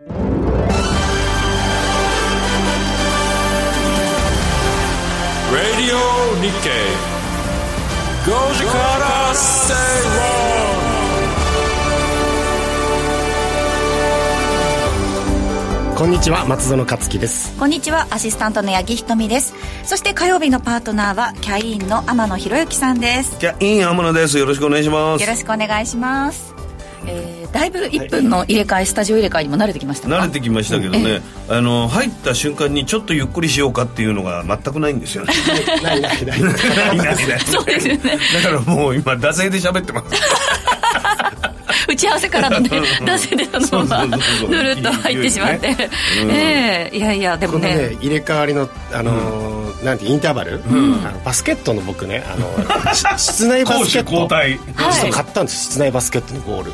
Radio Nikkei. 5時から正論こんにちは松園克樹ですこんにちはアシスタントの八木ひとみですそして火曜日のパートナーはキャインの天野博之さんですじゃあ、イン天野です。よろしくお願いします。よろしくお願いしますえー、だいぶ1分の入れ替え、スタジオ入れ替えにも慣れてきましたか？慣れてきましたけどね、あの入った瞬間にちょっとゆっくりしようかっていうのが全くないんですよね。ないないない。ないない そうですよね。だからもう今惰性で喋ってます。打ち合わせからのね男性でそのままそうそうそうそう。ぬるっと入ってしまって、いいねうんええ。いやいやでもこのねね入れ替わりのあのーなんてインターバル、あのバスケットの僕ねあのし室内バスケット。はい。そう買ったんです室内バスケットのゴール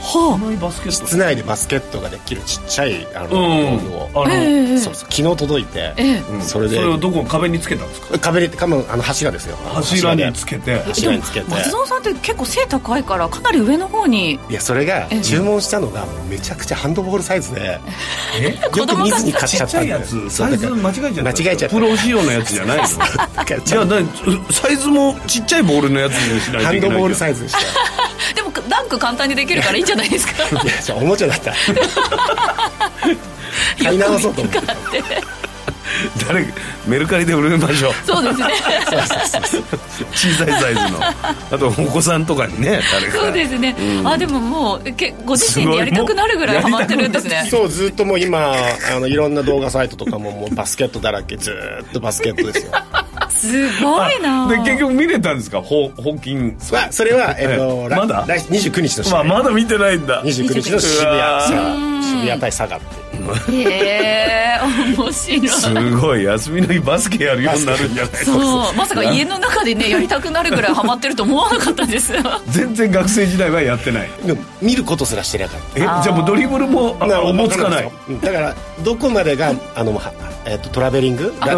室内でバスケットができるちっちゃいあの、うん。道具を。あの、ええそう。そう昨日届いて、それで。それをどこ壁につけたんですか？壁にかもあの柱ですよ。柱につけて。柱につけて。松園さんって結構背高いからかなり上の方に。いやそれがええ。注文したのがめちゃくちゃハンドボールサイズで。え？よく見ずに買っちゃったんでちゃいやつサイズ間違えちゃった間違えちゃった。プロ仕様のやつじゃないの？じゃあ何サイズもちっちゃいボールのやつにしないといけないハンドボールサイズでした。でもダンク簡単にできるからいいんじゃないですか。いやじゃあおもちゃだった。買い直そうと思って。誰メルカリで売れましょうそうですね小さいサイズの。あとお子さんとかにね誰か。そうですね、あでももうけご自身でやりたくなるぐらいハマってるんですね。そうずっともう今あのいろんな動画サイトとかももうバスケットだらけずーっとバスケットですよすごいな。で結局見れたんですか？ホホーキンまあそれは、えっとまだ？来29日の試合、まあまだ見てないんだ。29日の渋谷うわー佐賀渋谷対佐賀ってへえ面白い。すごい休みの日バスケやるようになるんじゃないそう。まさか家の中でねやりたくなるぐらいハマってると思わなかったです。全然学生時代はやってない。でも見ることすらしてなかった。えじゃあもうドリブルもあおぼつかない？うん。だからどこまでがあの、はえっとトラベリング？散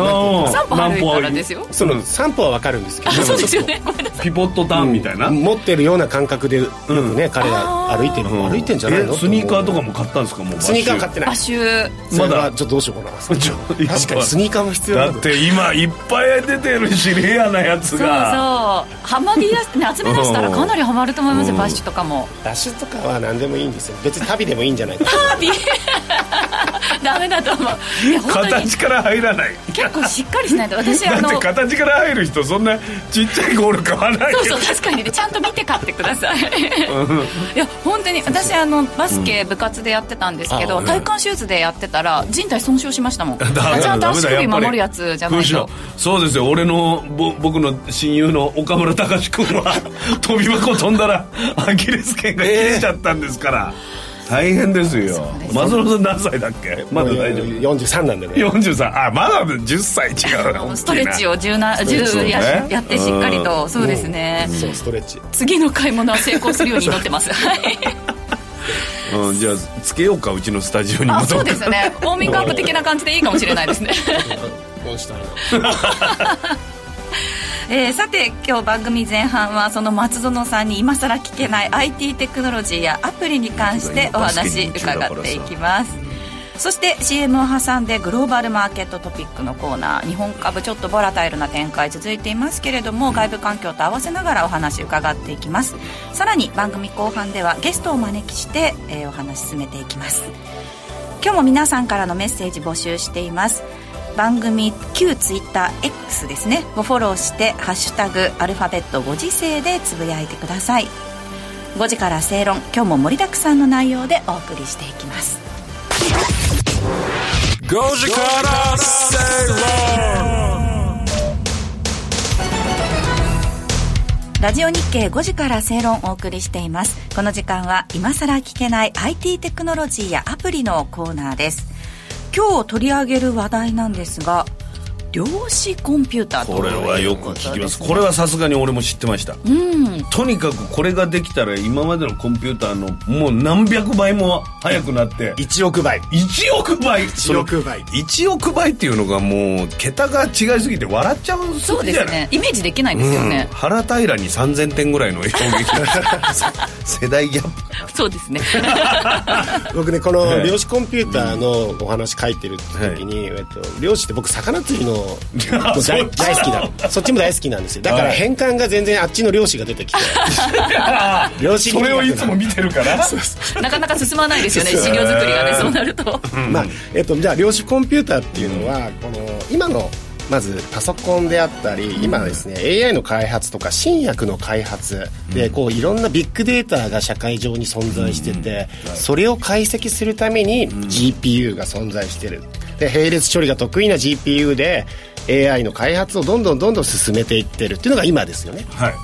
歩歩いたらですよ。その散歩は分かるんですけどあそうですよね。ピポットターンみたいな、持ってるような感覚でよくね、彼が歩いてる、うん。歩いてんじゃないの？えスニーカーとかも買ったんですか？もうスニーカー買ってないバシュそれまだ。はちょっとどうしようかな。確かにスニーカーも必要だ。だって今いっぱい出てるしレアなやつそうそう。がハマりだし、ね、集め出したらかなりハマると思いますよ、うん。バッシュとかも。ダッシュとかは何でもいいんですよ。別に旅でもいいんじゃない。か 旅？ダメだと思う。いや本当に。形から入らない。結構しっかりしないと。私だあのって形から入る人そんなちっちゃいゴール買わないよ。そうそう確かにね。ちゃんと見て買ってください。いや本当に。私あのバスケ部活でやってたんですけど、あ体幹手術でやってたら人体損傷しましたもん。ちゃんと足首守るやつじゃないと。そうですよ。俺のぼ僕の親友の岡村隆史君は 飛び箱飛んだらアキレス腱が切れちゃったんですから、大変ですよ。松野さん何歳だっけ？まだ大丈夫？43なんでね。43あまだ10歳違うストレッチを柔軟トレッチ柔やねやってしっかりと。そうですね。そうストレッチ。次の買い物は成功するように祈ってます。はいうん、じゃあつけようかうちのスタジオにあ戻ってそうですね。ウォーミングアップ的な感じでいいかもしれないですね。どうしたらえーさて今日番組前半はその松園さんに今更聞けない IT テクノロジーやアプリに関してお話伺っていきますそして CM を挟んでグローバルマーケットトピックのコーナー。日本株ちょっとボラタイルな展開続いていますけれども外部環境と合わせながらお話伺っていきます。さらに番組後半ではゲストをお招きして、えーお話進めていきます。今日も皆さんからのメッセージ募集しています。番組旧ツイッター X ですね。をフォローして「ハッシュタグアルファベット5時世」でつぶやいてください。5時から正論今日も盛りだくさんの内容でお送りしていきます5時から正論ラジオ日経5時から正論をお送りしています。この時間は今さら聞けない IT テクノロジーやアプリのコーナーです。今日取り上げる話題なんですが量子コンピューターとこれはよく聞きます。これはさすがに俺も知ってました、とにかくこれができたら今までのコンピューターのもう何百倍も速くなって。1億倍。1億倍？1億倍。1億倍っていうのがもう桁が違いすぎて笑っちゃうそうですね。イメージできないですようん。ね、腹平に3000点ぐらいの衝撃 世代ギャップ。そうですね。僕ねこのはい。量子コンピューターのお話書いてる時に、えっと、量子って僕魚釣りの大好きなそっちも大好きなんですよ。だからはい。変換が全然あっちの量子が出てきて。量子それをいつも見てるから。なかなか進まないですよね。資料作りがねそうなると。まあえっと、じゃあ量子コンピューターっていうのは、この今のまずパソコンであったり、今ですね AI の開発とか新薬の開発でこういろんなビッグデータが社会上に存在してて、それを解析するために GPU が存在してる。で並列処理が得意な GPU で AI の開発をどんどんどんどん進めていってるっていうのが今ですよね。はい。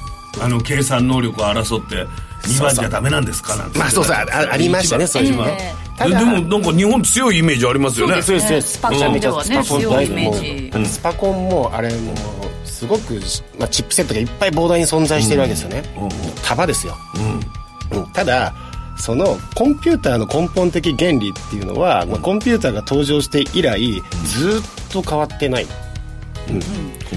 あの計算能力を争って2番じゃダメなんですか？なんて。まあそうそうあありましたねそういうのえねえ。ただででもなんか日本強いイメージありますよね。そうですそうですスパコンではねスパコン強いイメージ。スパコンもあれもうすごく、まあ、チップセットがいっぱい膨大に存在してるわけですよね、束ですよ、うん。ただそのコンピューターの根本的原理っていうのは、まあ、コンピューターが登場して以来ずっと変わってないコン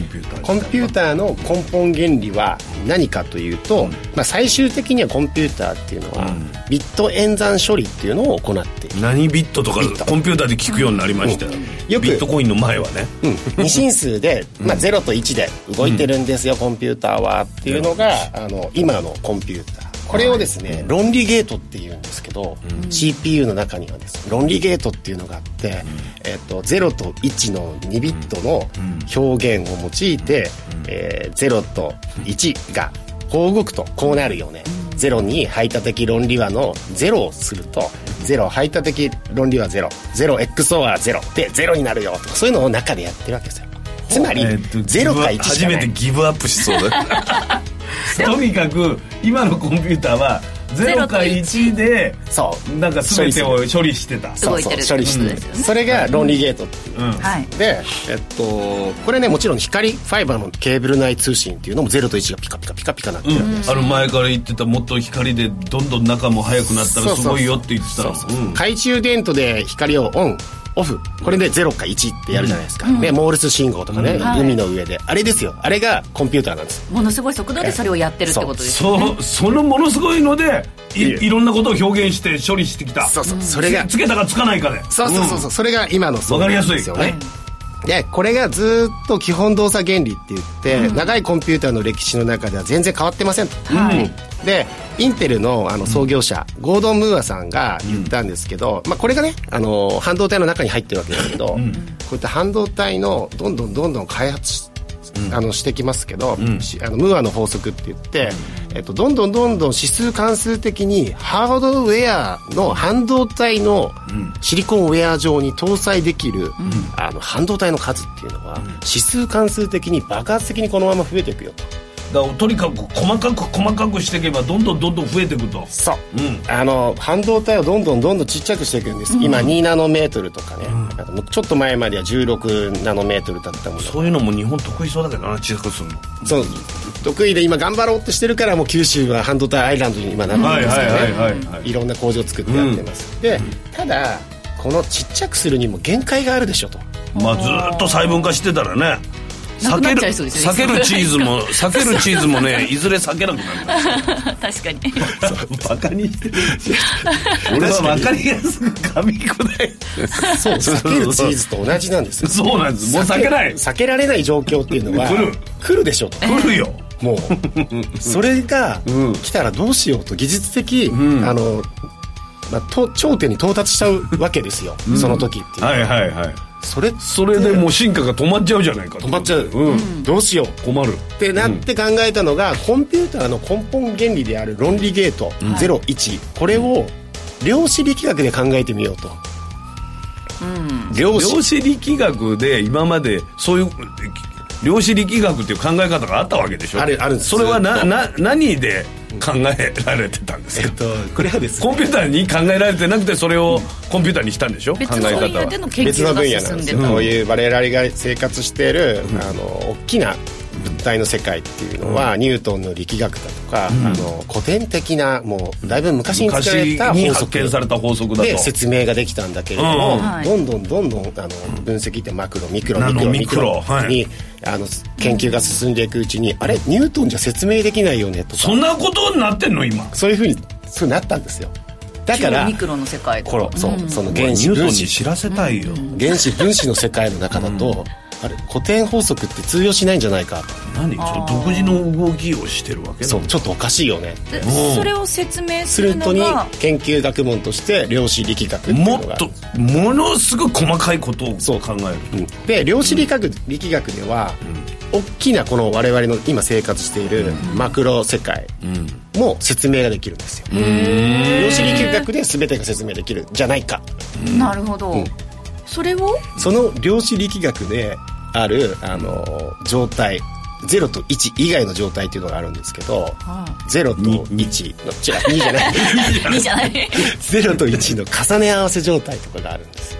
ピューターコンピューターの根本原理は何かというと、まあ、最終的にはコンピューターっていうのは、ビット演算処理っていうのを行っている。何ビットとかコンピューターで聞くようになりました。よ、よく。ビットコインの前はね。うん、二進数で、まあ、0と1で動いてるんですよ、コンピューターはっていうのが、あの今のコンピューターこれをですね、論理ゲートっていうんですけど、CPU の中にはですね論理ゲートっていうのがあって、えっと0と1の2ビットの表現を用いて、えー0と1がこう動くとこうなるよね、0に排他的論理和の0をすると0排他的論理和 00XOR0 で0になるよとかそういうのを中でやってるわけですよ つまり、えーと0か1し初かない。めてギブアップしそうだ。とにかく今のコンピューターは0か1でそうなんか全てを処理してた。そうそう処理してる、ってことですよね。それが論理ゲートっていう、うん。はい。で、えっと、これねもちろん光ファイバーのケーブル内通信っていうのも0と1がピカピカピカピカなってるわけです、あの前から言ってたもっと光でどんどん中も速くなったらすごいよって言ってたの。そうそう懐中電灯で光をオンオフ。これで0か1ってやるじゃないですか、ね、モールス信号とかね、はい海の上で。あれですよ。あれがコンピューターなんです。ものすごい速度でそれをやってるってことですよね。そそのものすごいのでいいろんなことを表現して処理してきた。そうそう。それがつつけたかつかないかで。そうそうそうそう、それが今のそうなんですよね。でこれがずっと基本動作原理って言って、長いコンピューターの歴史の中では全然変わってませんと、うん。でインテルのあの創業者、ゴードン・ムーアさんが言ったんですけど、まあ、これがねあの半導体の中に入ってるわけだけど、こういった半導体のどんどんどんどん開発しあのしてきますけど、しあのムーアの法則って言って、えっと、どんどんどんどん指数関数的にハードウェアの半導体のシリコンウェア上に搭載できる、あの半導体の数っていうのは、指数関数的に爆発的にこのまま増えていくよと。だからとにかく細かく細かくしていけばどんどんどんどん増えていくと。そう、うん。あの半導体をどんどんどんどんちっちゃくしていくんです、今2ナノメートルとかね、あとちょっと前までは16ナノメートルだったもの。がそういうのも日本得意そうだけどな小さくするの。そう。得意で今頑張ろうとしてるからもう九州は半導体アイランドに今なってるんですけどね、はいろんな工場を作ってやってます、でただこのちっちゃくするにも限界があるでしょと。まあずーっと細分化してたらね避ける避けるチーズも 避けるチーズもねいずれ避けなくなる確かに。バカに。してる俺は分かりやすく噛み砕いて。そう避けるチーズと同じなんですよ。そうなんです。もう避けない。避けられない状況っていうのは来る。来るでしょ。と来るよ。もう。それがうん。来たらどうしようと技術的、あの、まあ、と頂点に到達しちゃうわけですよ、その時っていうのは。はいはいはいそれそれでもう進化が止まっちゃうじゃないか止まっちゃう、うん。どうしよう。困る。ってなって考えたのが、コンピューターの根本原理である論理ゲート01、これを量子力学で考えてみようと、量子。量子力学で今までそういう量子力学っていう考え方があったわけでしょ。あるあるんです。それはなな何で考えられてたんですか、えっとこれはですね。コンピューターに考えられてなくてそれをコンピューターにしたんでしょ？考え別の方分野では。の研別の究が分野なんですよ、進ん。でたこういう我々が生活している、あの大きな物体の世界っていうのは、ニュートンの力学だとか、あの古典的なもうだいぶ昔に作られ昔た法に発された法則だでと説明ができたんだけれども、どんどんどんどんあの分析ってマクロミクロミクロミクロミクロはい。に、あの研究が進んでいくうちに、あれニュートンじゃ説明できないよねとか。そんなことになってんの今？そういうふうにそうなったんですよ。だからミクロの世界そう、その原子分子知らせたいよ、原子分子の世界の中だと、あれ古典法則って通用しないんじゃないか。何？その独自の動きをしてるわけそうちょっとおかしいよね。それを説明すするとにるのが研究学問として量子力学っていうのが。もっとものすごい細かいことをそう考える。う。んで量子力学力学では、大きなこの我々の今生活しているマクロ世界も説明ができるんですよ。量子力学で全てが説明できるじゃないか。なるほど、んそれを？その量子力学であるあの状態0と1以外の状態っていうのがあるんですけど、0と1の違う2じゃない。いいじゃない。0と1の重ね合わせ状態とかがあるんですよ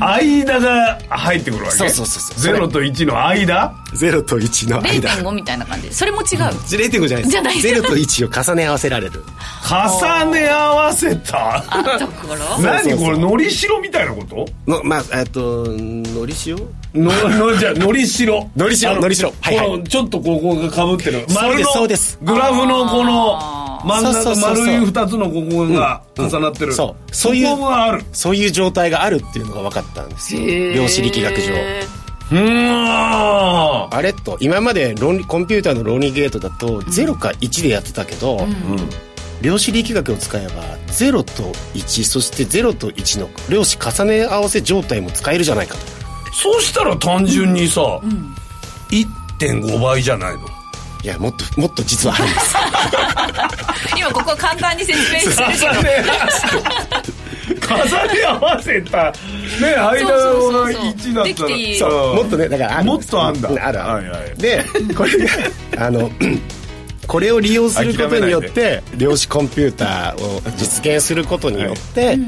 間が入ってくるわけ？そうそうそうそう。0と1の間？0と1の間。0.5みたいな感じそれも違う、0.5じゃないですじゃない。0と1を重ね合わせられる。重ね合わせた？あところ？何そうそうそうこれ？のりしろみたいなこと？のまあえっとのり塩ののじゃあのりしろ。のりしろあののりしろ。はいはい。このちょっとここがかぶってる。丸のそうです。グラフのこの真ん中丸い2つのここが重なってる、そう。そういうそういう状態があるっていうのが分かったんですよ。量子力学上。うーん。あれと今まで論理コンピューターの論理ゲートだと0か1でやってたけど、量子力学を使えば0と1そして0と1の量子重ね合わせ状態も使えるじゃないかと。そうしたら単純にさ、1.5倍じゃないの？いやもっともっと実はあるんです。今ここ簡単に説明してるけど。重ね合わせたね間そうそう。そうがそう。1だったらそうもっとねだからあるもっとあんだう。あるある、はいはいでこれがあのこれを利用することによって量子コンピューターを実現することによって、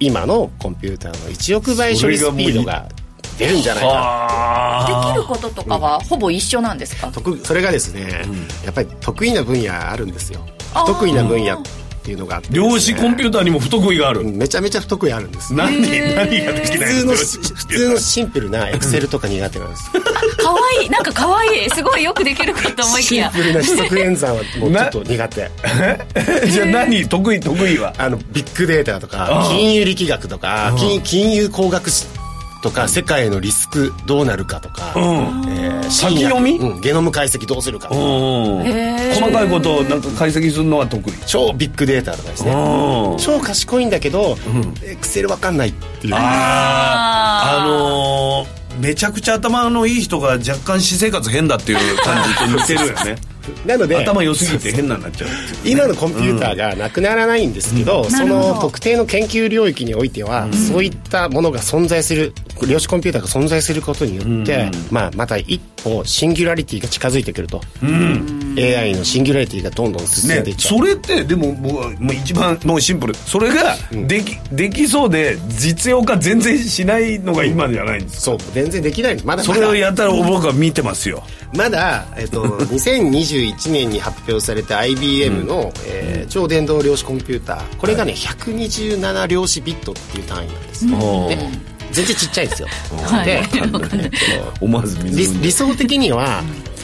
今のコンピューターの1億倍処理スピードが出るんじゃないか。はできることとかはほぼ一緒なんですか、得それがですね、やっぱり得意な分野あるんですよ。得意な分野っていうのがあってですね、量子コンピューターにも不得意がある、めちゃめちゃ不得意あるんです。何何ができない普通の普通のシンプルなエクセルとか苦手なんですかわいい。なんかかわい。いすごいよくできるかと思いきや。シンプルな指則演算はもうちょっと苦手。じゃあ何？得意得意は？あのビッグデータとかああ金融力学とか金金融工学史とか世界のリスクどうなるかとか、うん。えー先読み？うん。ゲノム解析どうするか。とかうん。細かいことをなんか解析するのは得意？超ビッグデータとかですね。うん。超賢いんだけどエクセルわかんないっていう。あー。あのーめちゃくちゃ頭のいい人が若干私生活変だっていう感じと似てるよね なので頭良すぎて変なになっちゃう。今のコンピューターがなくならないんですけど、そなるほど。の特定の研究領域においては、そういったものが存在する量子コンピューターが存在することによって、まあ、また一歩シンギュラリティが近づいてくると、AI のシンギュラリティがどんどん進んねでいっちゃう、それってでももうもう一番もうシンプル。それができ,、できそうで実用化全然しないのが今じゃないんですそう。全然できない。まだそまだ。れをやったら僕は見てますよ。まだ、えっと、2021年に発表された IBM の、えー超電動量子コンピューター。これがね、127量子ビットっていう単位なんです、おで全然ちっちゃいんですよ、はい。で 思わず水理想的には、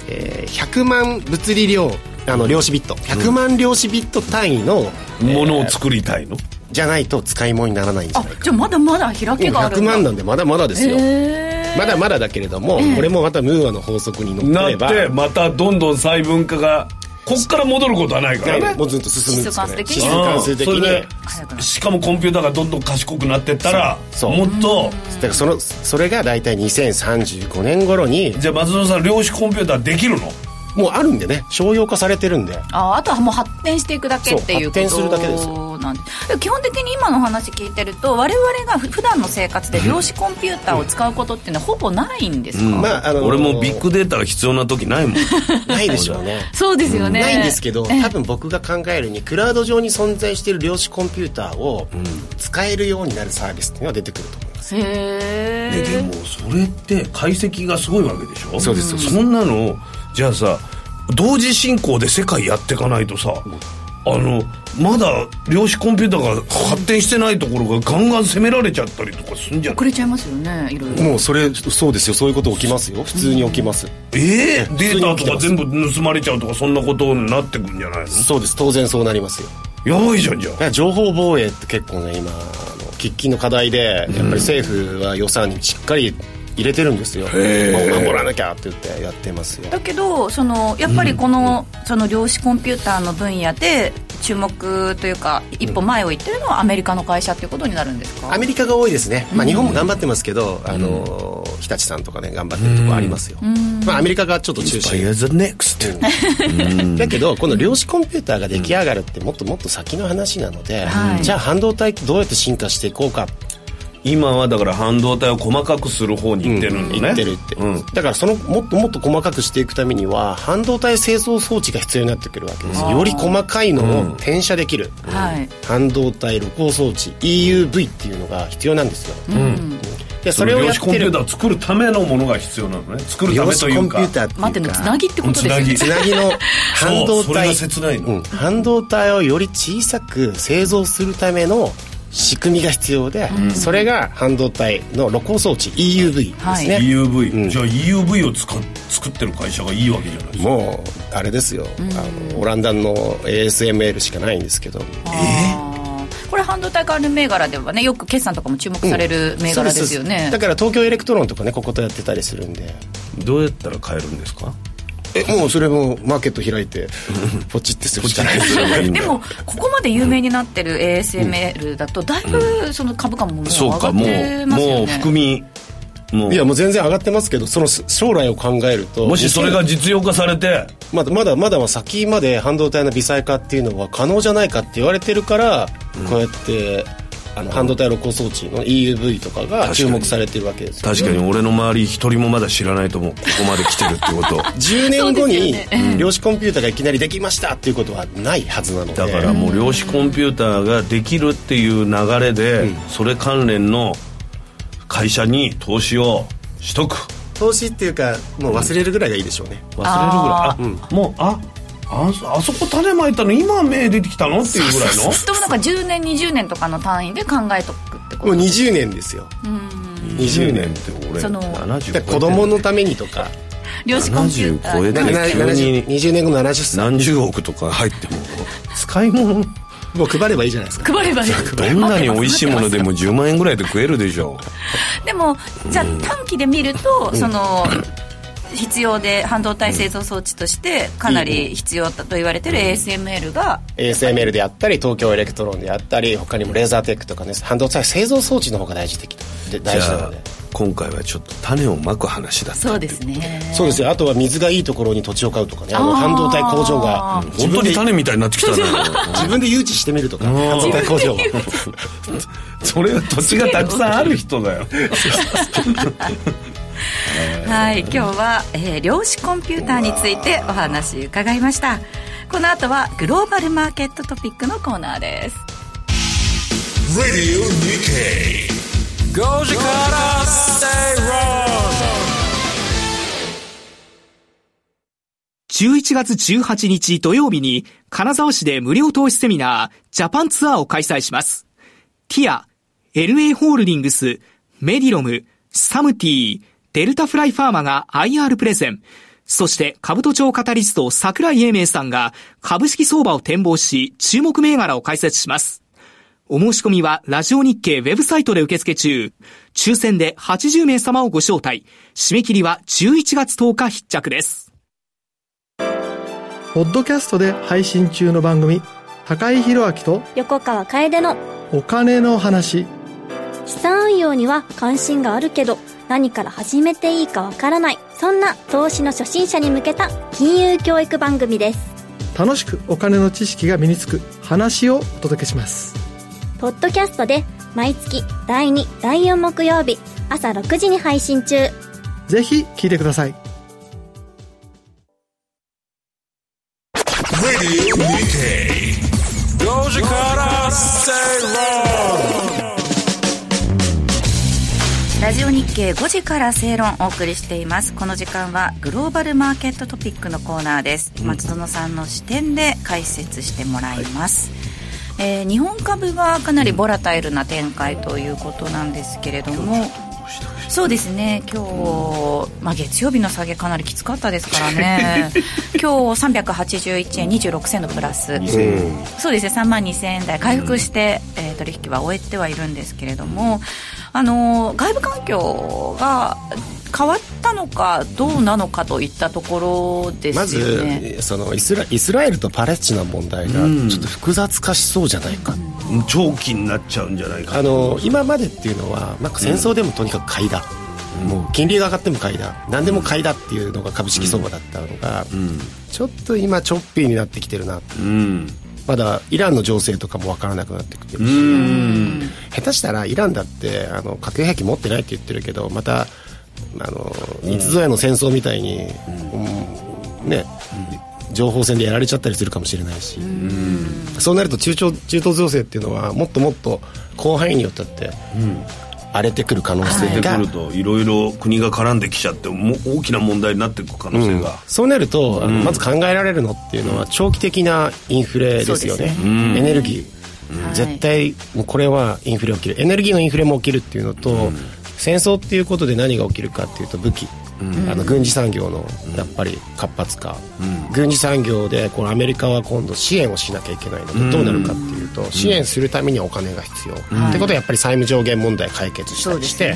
えー100万物理量あの量子ビット。100万量子ビット単位の、ものを作りたいの？じゃないと使い物にならないんじゃあないか。じゃあまだまだ開けがある100んだ万なんでまだまだですよ。へまだまだだけれども、これもまたムーアの法則にのっなとればってまたどんどん細分化がこっから戻ることはないからね。もうずっと進むんですよね。指数指数関数的に。それでしかもコンピューターがどんどん賢くなってったらそうもっとだからそのそれが大体2035年頃にじゃあ松野さん量子コンピューターできるの？もうあるんでね商用化されてるんで。ああとはもう発展していくだけっていうことそう発展するだけです。なんで基本的に今の話聞いてると我々がふ普段の生活で量子コンピューターを使うことっていうのはほぼないんですか、まああの俺もビッグデータが必要な時ないもん。ないでしょうね。そうですよね、ないんですけどえ多分僕が考えるにクラウド上に存在している量子コンピューターを使えるようになるサービスっていうのが出てくると思います。へえででもそれって解析がすごいわけでしょ？そうですそうです。そんなのじゃあさ同時進行で世界やっていかないとさあのまだ量子コンピューターが発展してないところがガンガン攻められちゃったりとかするんじゃ遅れちゃいますよねいろいろ。もうそれそうですよ。そういうこと起きますよ。普通に起きます、えー、データとか全部盗まれちゃうとかそんなことになってくんじゃないそうです。当然そうなりますよ。のやばいじゃんじゃだから情報防衛って結構ね今あの喫緊の課題でやっぱり政府は予算にしっかり入れてるんですよ、守らなきゃって言ってやってますよ。だけどそのやっぱりこの,、その量子コンピューターの分野で注目というか一歩前を行ってるのはアメリカの会社っていうことになるんですか？アメリカが多いですね、まあ、日本も頑張ってますけど、あの日立さんとかね頑張ってるとこありますよ、まあ、アメリカがちょっと中心。The next. だけどこの量子コンピューターが出来上がるってもっともっと先の話なので、はい。じゃあ半導体ってどうやって進化していこうか今はだから半導体を細かくする方に行ってるんだね、言ってるって、うん。だからそのもっともっと細かくしていくためには半導体製造装置が必要になってくるわけです。よより細かいのを転写できる、はい。半導体露光装置 EUV っていうのが必要なんですよ、でそれをやってる。量子コンピューターを作るためのものが必要なのね。作るた量めというか。子コンピューター待ってのつなぎってことですよね。つなぎ。の 半導そうそれが体切ないの。うん、半導体をより小さく製造するための仕組みが必要で、それが半導体の露光装置 EUV ですね、EUV、うん。じゃあ EUV を作ってる会社がいいわけじゃないですか。もうあれですよ、あのオランダの ASML しかないんですけど。あー。これ半導体関連銘柄ではねよく決算とかも注目される銘柄ですよね、だから東京エレクトロンとかねこことやってたりするんで。どうやったら買えるんですか？えもうそれもマーケット開いてポチってするしかない。ですよ。ねでもここまで有名になってる ASML だとだいぶその株価ももう上がっそうかもうてますよね。もう含みもう。いやもう全然上がってますけどその将来を考えるともしそれが実用化されて。まだまだまだ先まで半導体の微細化っていうのは可能じゃないかって言われてるから、こうやってあの半導体露光装置の EUV とかが注目されてるわけですよ。確かに俺の周り一人もまだ知らないと思うここまで来てるってこと。10年後に量子コンピューターがいきなりできましたっていうことはないはずなので。だからもう量子コンピューターができるっていう流れで、それ関連の会社に投資をしとく。投資っていうかもう忘れるぐらいがいいでしょうね、忘れるぐらい。あ、もうあああそこ種まいたの今芽出てきたのっていうぐらいの？でもなんか10年20年とかの単位で考えとくってこもうと20年ですよ。20年って俺その70で子供のためにとか。量子コンピュータ70超えーてなな急に70 20年後70歳。何十億とか入っても。使い物。もう配ればいいじゃないですか。配ればいい。どんなに美味しいものでも10万円ぐらいで食えるでしょでもじゃあ短期で見ると、その必要で半導体製造装置としてかなり必要だと言われてる ASML が ASML であったり東京エレクトロンであったり他にもレーザーテックとかね半導体製造装置の方が大事的で大事なので。今回はちょっと種をまく話だったそうですね。そうですよ。あとは水がいいところに土地を買うとかねあの半導体工場が自本当分でに種みたいになってきたね自分で誘致してみるとか半導体工場を。それは土地がたくさんある人だよ はい今日は、えー量子コンピューターについてお話伺いました。この後はグローバルマーケットトピックのコーナーです。Radio Nikkei 5時から Stay wrong 11月18日土曜日に金沢市で無料投資セミナージャパンツアーを開催します。ティア、LA ホールディングス、メディロム、サムティ、デルタフライファーマが IR プレゼン。そして、株都庁カタリスト桜井英明さんが株式相場を展望し、注目銘柄を解説します。お申し込みは、ラジオ日経ウェブサイトで受付中。抽選で80名様をご招待。締め切りは11月10日必着です。ポッドキャストで配信中の番組高井宏明と横川楓のお金の話資産運用には関心があるけど何から始めていいかわからないそんな投資の初心者に向けた金融教育番組です楽しくお金の知識が身につく話をお届けしますポッドキャストで毎月第2第4木曜日朝6時に配信中ぜひ聞いてください Radio Nikkei. Doja Cat Ceylon. ラジオ日経5時から正論お送りしています。この時間はグローバルマーケットトピックのコーナーです、松園さんの視点で解説してもらいます、えー日本株はかなりボラタイルな展開ということなんですけれども、そうですね。今日、まあ、月曜日の下げかなりきつかったですからね。今日381円26銭のプラス。そうですね。3万2000円台回復して、えー取引は終えてはいるんですけれどもあの外部環境が変わったのかどうなのかといったところですね。ずそのイスライスラエルとパレスチナ問題がちょっと複雑化しそうじゃないか、長期になっちゃうんじゃないかあの今までっていうのは、まあ、戦争でもとにかく買いだ、もう金利が上がっても買いだ。何でも買いだっていうのが株式相場だったのが、ちょっと今チョッピーになってきてるな。うんまだイランの情勢とかも分からなくなってきてるし、下手したらイランだってあの核兵器持ってないって言ってるけどまたあのいつぞやの戦争みたいに、うんね、情報戦でやられちゃったりするかもしれないし、そうなると中東中東情勢っていうのはもっともっと広範囲によってって、荒れてくる可能性が、出てくるといろいろ国が絡んできちゃってもう大きな問題になっていく可能性が、そうなると、あのまず考えられるのっていうのは長期的なインフレですよね。そうですエネルギー、はい絶対もうこれはインフレ起きる。エネルギーのインフレも起きるっていうのと、戦争っていうことで何が起きるかっていうと武器、あの軍事産業のやっぱり活発化、軍事産業でこのアメリカは今度支援をしなきゃいけないのでどうなるかっていうと、支援するためにはお金が必要、ってことはやっぱり債務上限問題解決したりして、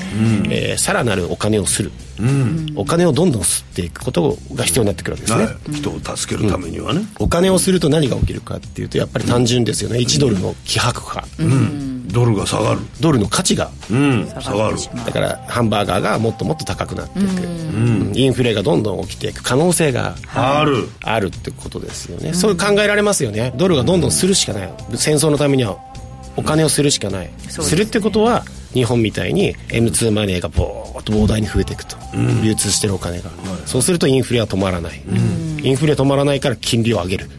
えーさらなるお金をする、お金をどんどん吸っていくことが必要になってくるわけですね、はい人を助けるためにはね、お金をすると何が起きるかっていうとやっぱり単純ですよね、1ドルの希薄化、ドルが下がる、ドルの価値がうん、下がるだからハンバーガーがもっともっと高くなっていく、うん。インフレがどんどん起きていく可能性がある。あるってことですよね、そういう考えられますよね。ドルがどんどんするしかない。戦争のためにはお金をするしかない、す。するってことは日本みたいに M2 マネーがボーっと膨大に増えていくと、流通してるお金が、そうするとインフレは止まらない、インフレ止まらないから金利を上げる、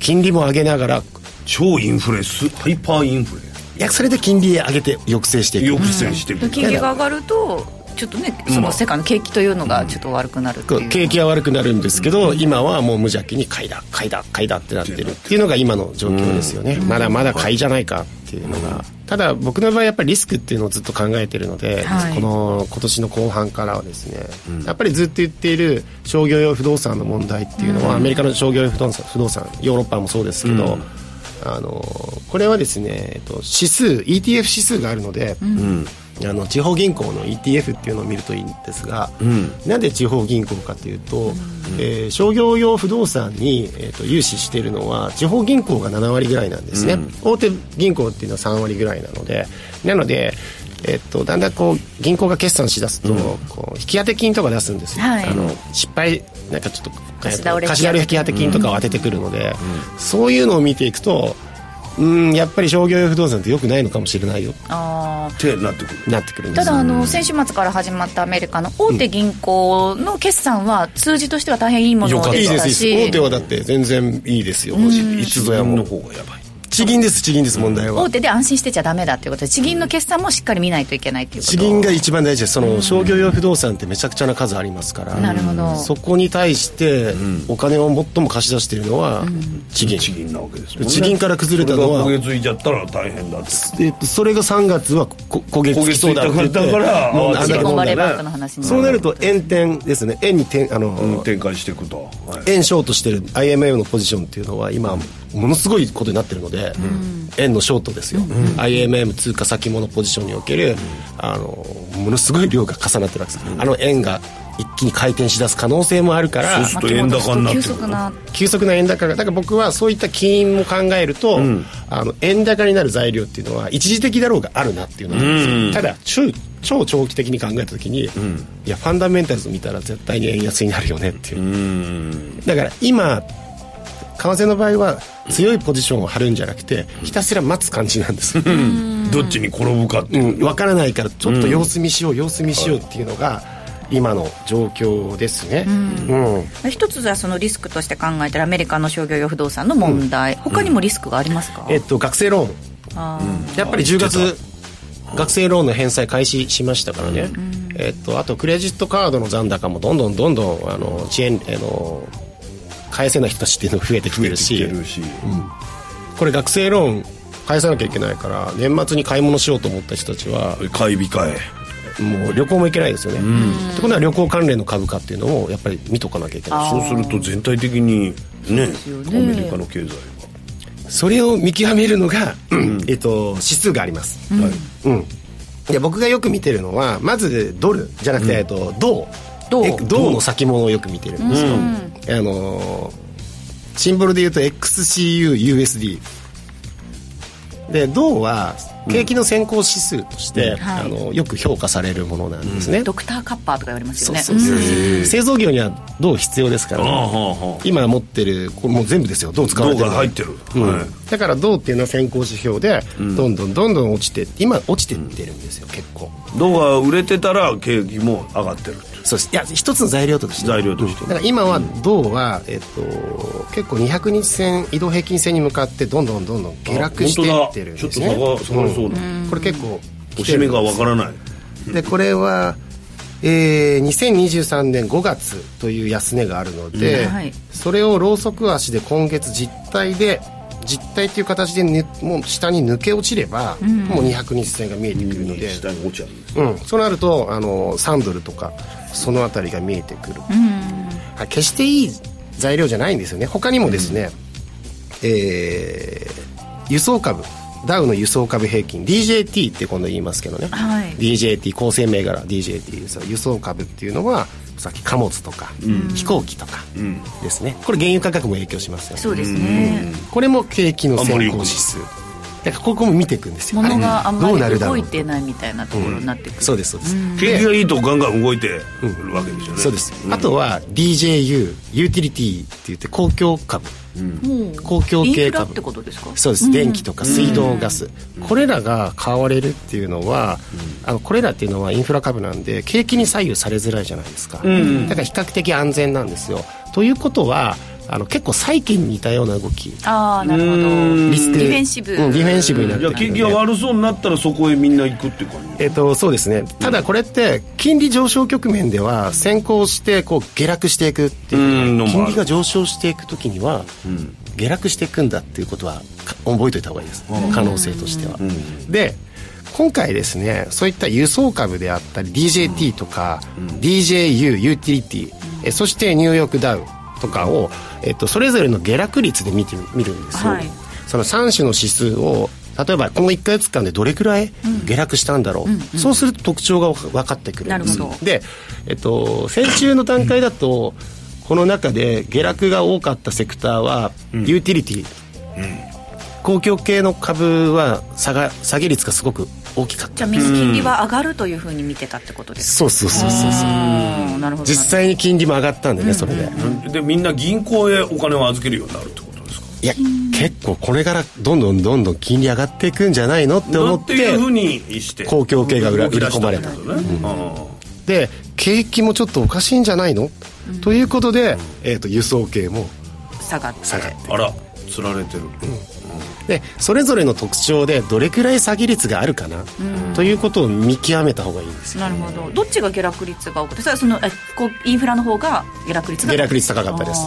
金利も上げながら超インフレスハイパーインフレそれで金利上げて抑制していく。抑制していく、金利が上がるとちょっとねその世界の景気というのがちょっと悪くなる景気は悪くなるんですけど、今はもう無邪気に買いだ買いだ買いだってなってるっていうのが今の状況ですよね、まだまだ買いじゃないかっていうのが、ただ僕の場合やっぱりリスクっていうのをずっと考えてるので、はい。この今年の後半からはですね、やっぱりずっと言っている商業用不動産の問題っていうのは、アメリカの商業用不動産不動産ヨーロッパもそうですけど、あのこれはですね、えっと、指数 ETF 指数があるので、あの地方銀行の ETF っていうのを見るといいんですが、なんで地方銀行かというと、えー商業用不動産に、えー、と融資しているのは地方銀行が7割ぐらいなんですね、大手銀行っていうのは3割ぐらいなのでなので、えっとだんだんこう銀行が決算しだすと、こう引き当て金とか出すんですよ、はい。あの失敗なんかちょっと貸し倒れ貸し倒れ引き当て金とかを当ててくるので、そういうのを見ていくとうんやっぱり商業用不動産ってよくないのかもしれないよ。あー。ってなってくる。なってくるんですただあの先週末から始まったアメリカの大手銀行の決算は数字としては大変いいものでしたですいいしです大手はだって全然いいですよ。いつぞやも。の方がやばい地銀です地銀です問題は。大手で安心してちゃダメだっていうことで地銀の決算もしっかり見ないといけないっていうこと。地銀が一番大事です。その商業用不動産ってめちゃくちゃな数ありますから。なるほど。そこに対してお金を最も貸し出しているのは地銀地銀なわけです地銀から崩れたのはそれが焦げついちゃったら大変だって。えっとそれが3月はこ焦げ付きそうだって言って焦げ付いたからもうあシリコンあんだけ飲んだねバレーバンクの話にそうなると円転ですね。円に転あの、うん展開していくと、はい。円ショートしてる IMF のポジションっていうのは今ものすごいことになってるので、円のショートですよ、IMF 通貨先物ポジションにおける、あのものすごい量が重なってるわけです、あの円が一気に回転しだす可能性もあるからそうすると円高になってる。急速な円高がだから僕はそういった起因も考えると、あの円高になる材料っていうのは一時的だろうがあるなっていうのなんですよ、ただ超超長期的に考えた時に、いやファンダメンタルズ見たら絶対に円安になるよねっていう、だから今為替の場合は強いポジションを張るんじゃなくてひたすら待つ感じなんです、どっちに転ぶかって。いううん、分からないからちょっと様子見しよう、様子見しようっていうのが今の状況ですね、うん。一つじゃあそのリスクとして考えたらアメリカの商業用不動産の問題、他にもリスクがありますか、えっと、学生ローン。やっぱり10月学生ローンの返済開始しましたからね、えっと、あとクレジットカードの残高もどんどんどんどんあの遅延あの返せない人たちっていうのが増えてきてるし。増えてきてるし。これ学生ローン返さなきゃいけないから年末に買い物しようと思った人たちは買い控え。もう旅行も行けないですよね、ってことは旅行関連の株価っていうのをやっぱり見とかなきゃいけない。そうすると全体的にねよね。アメリカの経済それを見極めるのが、えっと、指数があります、は、はい。うん、で僕がよく見てるのはまずドルじゃなくて、えっと、銅銅の先物をよく見てるんですよ、あのーシンボルで言うと XCUUSD で銅は景気の先行指数として、はい。あのよく評価されるものなんですね、ドクターカッパーとか言われますよね。そうそうそう。製造業には銅必要ですから、ああはあはあ今持ってるこれもう全部ですよ。銅使われ銅てるが入ってる、うん。はい。だから銅っていうのは先行指標で、どんどんどんどん落ちて今落ちてってるんですよ結構。銅が売れてたら景気も上がってるそうです。いや一つの材料として。材料として。だから今は銅は、えっと、結構200日線移動平均線に向かってどんどんどんどん下落していってるんですね。ちょっと下が下がりそうだ、これ結構おしめがわからない。でこれは、えー2023年5月という安値があるので、うん。はい。それをローソク足で今月実体で実体っていう形で、ね、もう下に抜け落ちれば、もう200日線が見えてくるので、下に落ちちゃうんですうん、そうなるとあの3ドルとかその辺りが見えてくる、はい。決していい材料じゃないんですよね。他にもですね、えー輸送株ダウの輸送株平均 DJT って今度言いますけどね、はい。DJT 構成銘柄 DJT です輸送株っていうのはさっき貨物とか、飛行機とかですね。これ原油価格も影響しますよ。ねそうですね、これも景気の先行指数。だからここも見ていくんですよ。物があんまり動いてないみたいなところになってくる、そうですそうです、景気がいいとガンガン動いてるわけですよね、そうです、あとは DJU ユーティリティって言って公共株、公共系株ってことです。かそうです、電気とか水道、ガス、これらが買われるっていうのは、あのこれらっていうのはインフラ株なんで景気に左右されづらいじゃないですか、だから比較的安全なんですよ。ということはあの結構債券に似たような動き。ああなるほど。リスクディフェンシブ。うん。ディフェンシブになってじゃあ景気が悪そうになったらそこへみんな行くっていう感じ。えっとそうですね。ただこれって金利上昇局面では先行してこう下落していくっていう金利が上昇していく時には下落していくんだっていうことはか覚えておいた方がいいです。可能性としては。で今回ですねそういった輸送株であったり DJT とか DJU ユーティリティえそしてニューヨークダウとかを、えっと、それぞれの下落率で見てみるんですよ、はい。その3種の指数を例えばこの1か月間でどれくらい下落したんだろう、そうすると特徴が分かってくる。んですで、えっと、先週の段階だとこの中で下落が多かったセクターは、ユーティリティ、公共系の株は下が下げ率がすごく大きかった。じゃあみんな金利は上がるというふうに見てたってことですか？そうそうそうそうそう。うんなるほど。実際に金利も上がったんでね、それで。でみんな銀行へお金を預けるようになるってことですか？いや結構これからどんどんどんどん金利上がっていくんじゃないのって思っっていうふうにして公共系が売り込まれた。で景気もちょっとおかしいんじゃないの、ということで、えー、と輸送系も下がって。下がって。うんあらつられてるでそれぞれの特徴でどれくらい下げ率があるかな、ということを見極めた方がいいんですよなるほど。どっちが下落率が多くてそれはそのえこうインフラの方が下落率が下落率高かったです。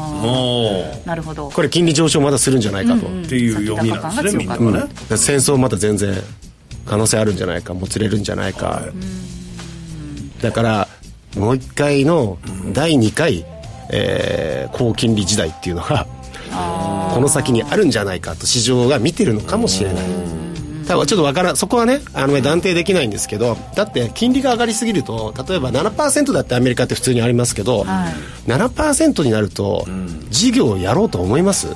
なるほど。これ金利上昇まだするんじゃないかと、っていう読みなんですねみんながねで戦争まだ全然可能性あるんじゃないかもつれるんじゃないか、だからもう一回の第2回、えー高金利時代っていうのがこの先にあるんじゃないかと市場が見てるのかもしれない。多分ちょっとわからん。そこはねあのね断定できないんですけどだって金利が上がりすぎると例えば7%だってアメリカって普通にありますけど、はい。7%になると、事業をやろうと思います。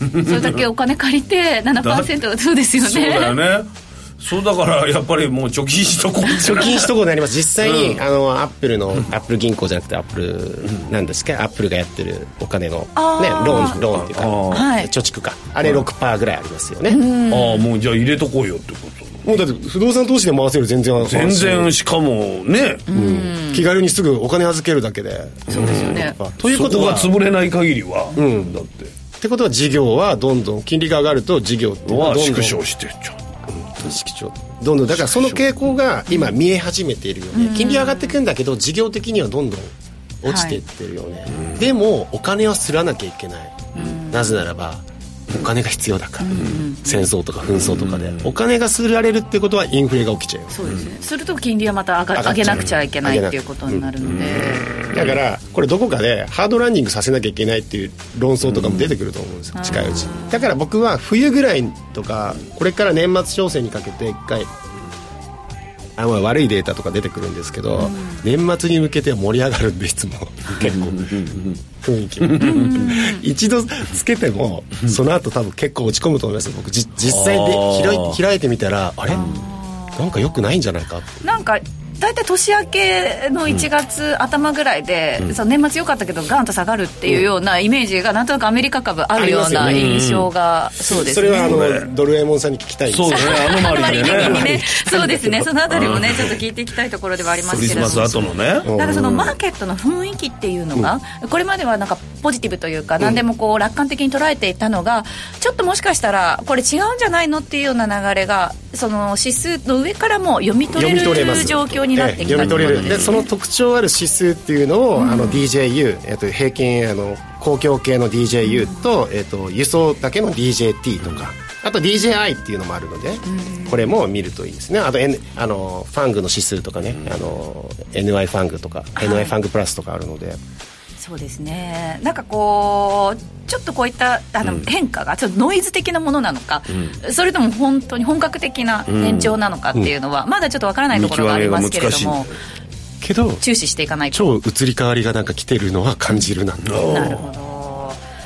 それだけお金借りて7%そうですよね。そうだよねそうだからやっぱりもう貯金しとこう貯金しとこうになります。実際に、あのアップルのアップル銀行じゃなくてアップルなんですかアップルがやってるお金の、ね、ローンローンっていうか、はい。貯蓄か。あれ6%ぐらいありますよね、ああもうじゃあ入れとこうよってこと。もうだって不動産投資で回せる全然全然しかもね、気軽にすぐお金預けるだけで。そうですよね。ということはそこが潰れない限りは、ん。だって。ってことは事業はどんどん金利が上がると事業っていうのははどんどん縮小してっちゃう縮小どんどんだからその傾向が今見え始めているよね、金利上がっていくんだけど事業的にはどんどん落ちていってるよね、でもお金はすらなきゃいけない、なぜならばお金が必要だから、戦争とか紛争とかで、お金がすられるってことはインフレが起きちゃうよ。そうですね。すると金利はまた上が上げなくちゃいけないっていうことになるので、だからこれどこかでハードランディングさせなきゃいけないっていう論争とかも出てくると思うんですよ、近いうちに。だから僕は冬ぐらいとかこれから年末商戦にかけて一回あまあ悪いデータとか出てくるんですけど、年末に向けて盛り上がる んでいつも結構雰囲気。も一度つけてもその後多分結構落ち込むと思いますよ。僕じ実際で開い開いてみたらあれ？なんか良くないんじゃないかなんか大体年明けの1月頭ぐらいで、その年末良かったけどガンと下がるっていうようなイメージがなんとなくアメリカ株あるような印象がそうですね。それはあのドルエモンさんに聞きたいんですそうだね。あの周りにね。そうですね。そのあたりもねちょっと聞いていきたいところではありますクリスけれども。マス後のね。だからそのマーケットの雰囲気っていうのが、これまではなんかポジティブというか、何でもこう楽観的に捉えていたのがちょっともしかしたらこれ違うんじゃないのっていうような流れがその指数の上からも読み取れる状況になってきたええ読み取れる。でその特徴ある指数っていうのを、あの DJU、えっと平均あの公共系の DJU と,、えっと輸送だけの DJT とか、あと DJI っていうのもあるので、これも見るといいですね。あと、N、あのファングの指数とかね、あの NY ファングとか、NY ファングプラスとかあるのでそうですね。なんかこうちょっとこういったあの、変化がちょっとノイズ的なものなのか、それとも本当に本格的な変調なのかっていうのは、まだちょっとわからないところがありますけれどもけど注視していかないと。超移り変わりがなんか来てるのは感じるな。なるほど。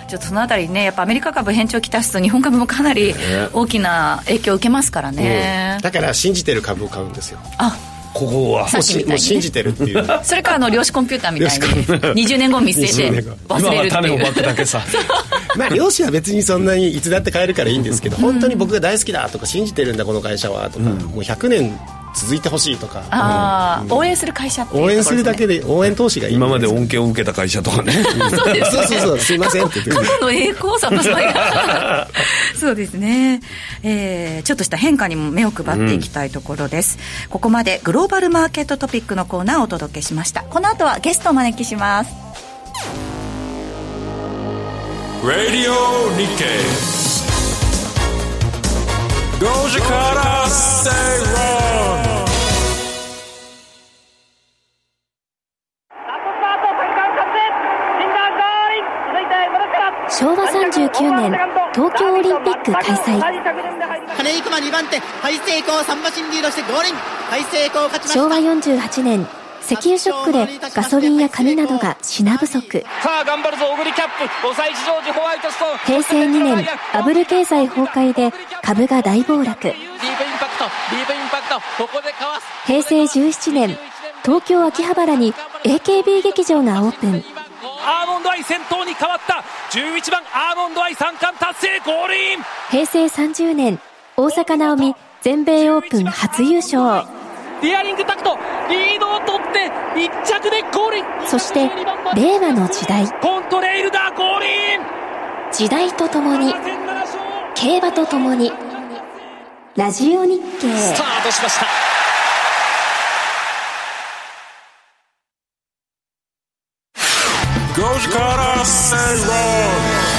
ちょっとそのあたりねやっぱアメリカ株変調きたすと日本株もかなり大きな影響を受けますからね、だから信じてる株を買うんですよ。あここは。さっきみたいにね。もう信じてるっていう。それからあの量子コンピューターみたいに量子コンピューター。20年後見据え20て忘れるって今は種をいうまくだけさ。まあ漁師は別にそんなにいつだって買えるからいいんですけど、本当に僕が大好きだとか信じてるんだこの会社はとか、もう100年続いてほしいとか。ああ、応援する会社っていうとこ応援するだけで応援投資が今まで恩恵を受けた会社とかね。そうですそう。そうそう すいませんって言って。過去の栄光さの際が。そうですね、えーちょっとした変化にも目を配っていきたいところです、ここまでグローバルマーケットトピックのコーナーをお届けしました。この後はゲストをお招きします。Radio Nikkei. 5時から正論ック開催。金井熊2番手大成功3馬身リードしてゴールイン。大成功勝ちました。昭和48年石油ショックでガソリンや紙などが品不足。さあ頑張るぞ小栗キャップ。抑えジョージホワイトストーン。平成2年バブル経済崩壊で株が大暴落。ディープインパクトディープインパクト。ここでかわす。平成17年東京秋葉原に AKB 劇場がオープンアーモンドアイ先頭に変わった。11番アーモンドアイ三冠達成ゴールイン。平成30年大坂なおみ全米オープン初優勝。ディアリングタクトリードを取って1着でゴールイン。そして令和の時代。コントレイルだゴールイン。時代とともに競馬とともにラジオ日経。スタートしました5時から正論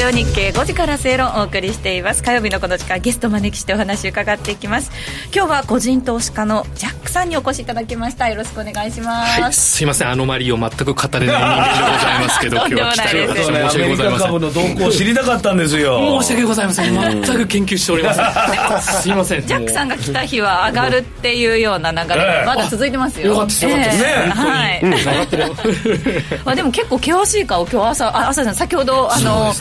ジオ日経5時から正論をお送りしています。火曜日のこの時間ゲストを招きしてお話を伺っていきます。今日は個人投資家のジャックさんにお越しいただきました。よろしくお願いします、はい、すいません。アノマリーを全く語れない人間でございますけど今日は来てとんでもないです。ア申し訳ございません。株の動向を知りたかったんですよ申し訳ございません。全く研究しておりません すいません。ジャックさんが来た日は上がるっていうような流れまだ続いてますよ、よかったですよかったです。ええねはい、上がってる あでも結構険しい顔今日朝あ朝じゃない先ほどあの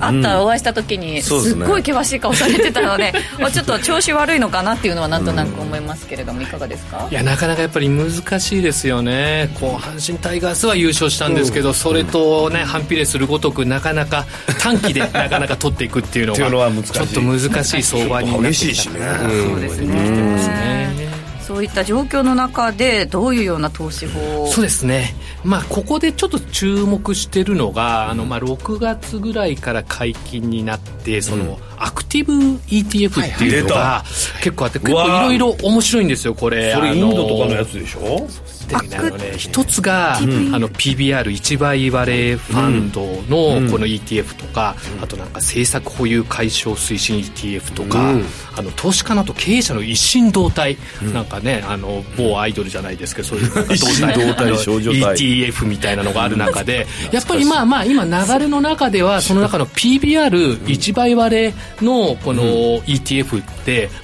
会ったお会いした時にすっごい険しい顔されてたのでま あちょっと調子悪いのかなっていうのはなんとなく思いますけれどもいかがですか？いやなかなかやっぱり難しいですよね。こう阪神タイガースは優勝したんですけど、それとね反比例するごとくなかなか短期でなかなか取っていくっていうのは ちょっと難しい相場になってきた激 しいしね。そうですねそういった状況の中でどういうような投資法を？そうですね、まあ、ここでちょっと注目してるのが、あのまあ6月ぐらいから解禁になってその、アクティブ ETF っていうのが結構あって結構いろいろ面白いんですよこれ。それインドとかのやつつでしょ？であのね一つが、あの PBR1 倍割れファンドのこの ETF とか、あとなんか政策保有解消推進 ETF とか、あの投資家のと経営者の一心同体、なんかねあの某アイドルじゃないですけどそういうなんか同体。ETF みたいなのがある中でやっぱりまあまあ今流れの中ではその中の PBR1 倍割れのこの ETF って、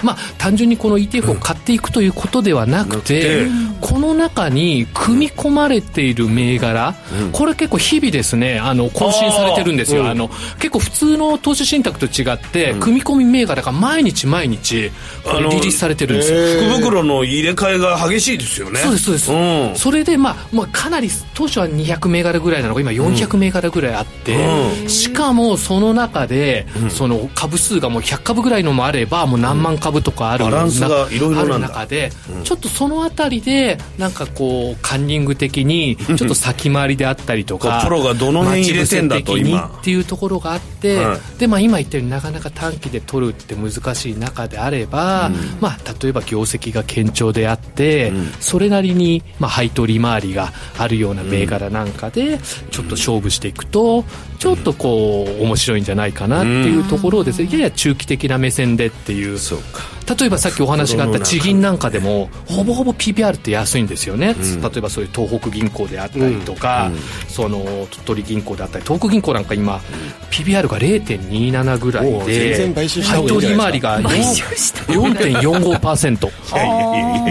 まあ単純にこの ETF を買っていくということではなくて、この中に組み込まれている銘柄、これ結構日々ですねあの更新されてるんですよ、あの結構普通の投資信託と違って、組み込み銘柄が毎日毎日リリースされてるんですよ、福袋の入れ替えが激しいですよね。そうですそうです、うん。それでまあ、まあ、かなり当初は200銘柄ぐらいなのが今400銘柄ぐらいあって、しかもその中で、その株数がもう100株ぐらいのもあればもう何万株とかある、バランスがいろいろある中で、ちょっとそのあたりでなんかこうカンニング的にちょっと先回りであったりとかプロがどの辺入れてんだと今。っていうところがあって、はでまあ、今言ったようになかなか短期で取るって難しい中であれば、まあ、例えば業績が堅調であって、それなりに、まあ、配当利回りがあるような銘柄なんかでちょっと勝負していくとちょっとこう面白いんじゃないかなっていうところをです。ねやや中期的な目線でっていう。そうか。例えばさっきお話があった地銀なんかでもほぼほぼ PBR って安いんですよね、例えばそういう東北銀行であったりとか、その鳥取銀行であったり東北銀行なんか今、PBR が0.27ぐらいで配当方がいいんじゃない利回りが 買収した4.45%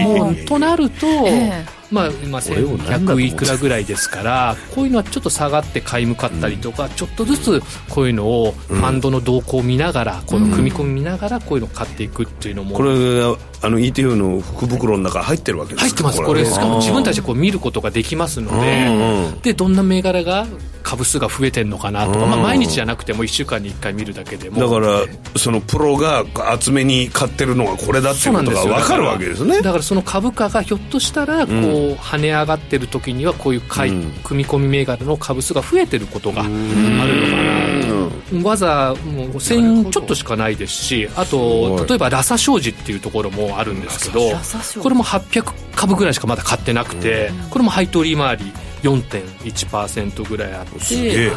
もうとなると、えまあ、今1100いくらぐらいですからこういうのはちょっと下がって買い向かったりとか、ちょっとずつこういうのをファンドの動向を見ながら、この組み込み見ながらこういうのを買っていくっていうのも。これがあの ETF の福袋の中入ってるわけですか入ってます。これしかも自分たちでこう見ることができますので、うんうんでどんな銘柄が株数が増えてるのかなとか、まあ、毎日じゃなくても1週間に1回見るだけでも。だからそのプロが厚めに買ってるのがこれだっていうことが分かるわけですね。だからその株価がひょっとしたらこう跳ね上がってる時にはこういう買い、うん。組み込み銘柄の株数が増えてることがあるのかなとわざもう1000ちょっとしかないですしあと例えばラサ商事っていうところもあるんですけどラサ商事これも800株ぐらいしかまだ買ってなくてこれも配当利回り4.1%ぐらいあってすげえ。